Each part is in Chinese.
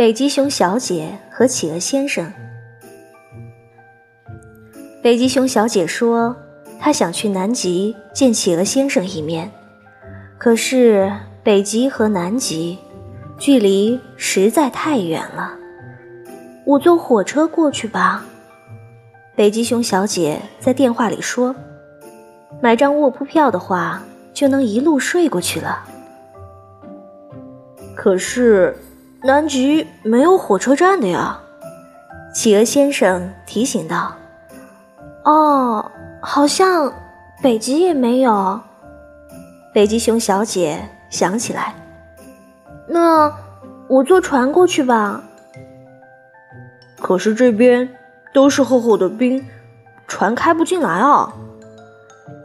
北极熊小姐和企鹅先生。北极熊小姐说：“她想去南极见企鹅先生一面，可是北极和南极距离实在太远了。我坐火车过去吧。”北极熊小姐在电话里说：“买张卧铺票的话，就能一路睡过去了。”可是南极没有火车站的呀，企鹅先生提醒道。哦，好像北极也没有。北极熊小姐想起来，那我坐船过去吧。可是这边都是厚厚的冰，船开不进来啊。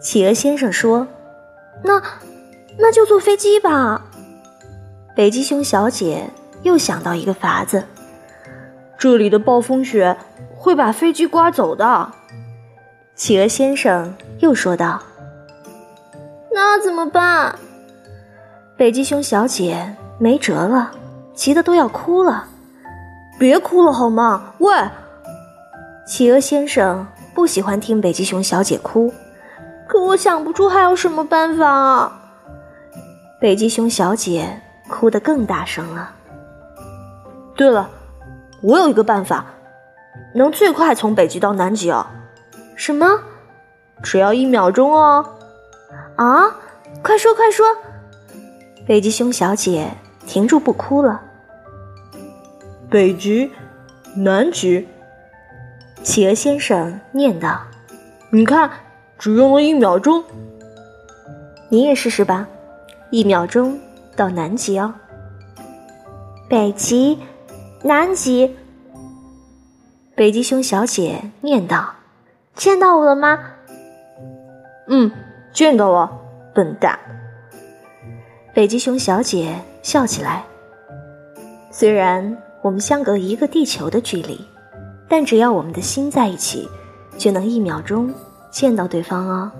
企鹅先生说：“那那就坐飞机吧。”北极熊小姐又想到一个法子：这里的暴风雪会把飞机刮走的。企鹅先生又说道：“那怎么办？”北极熊小姐没辙了，急得都要哭了。“别哭了好吗？”喂，企鹅先生不喜欢听北极熊小姐哭，可我想不出还有什么办法啊。北极熊小姐哭得更大声了。对了，我有一个办法，能最快从北极到南极哦。什么？只要一秒钟哦！啊，快说快说！北极熊小姐停住不哭了。北极，南极。企鹅先生念道：“你看，只用了一秒钟。你也试试吧，一秒钟到南极哦。北极，南极。”北极熊小姐念道。见到我了吗？嗯，见到了，笨蛋。北极熊小姐笑起来。虽然我们相隔一个地球的距离，但只要我们的心在一起，就能一秒钟见到对方哦。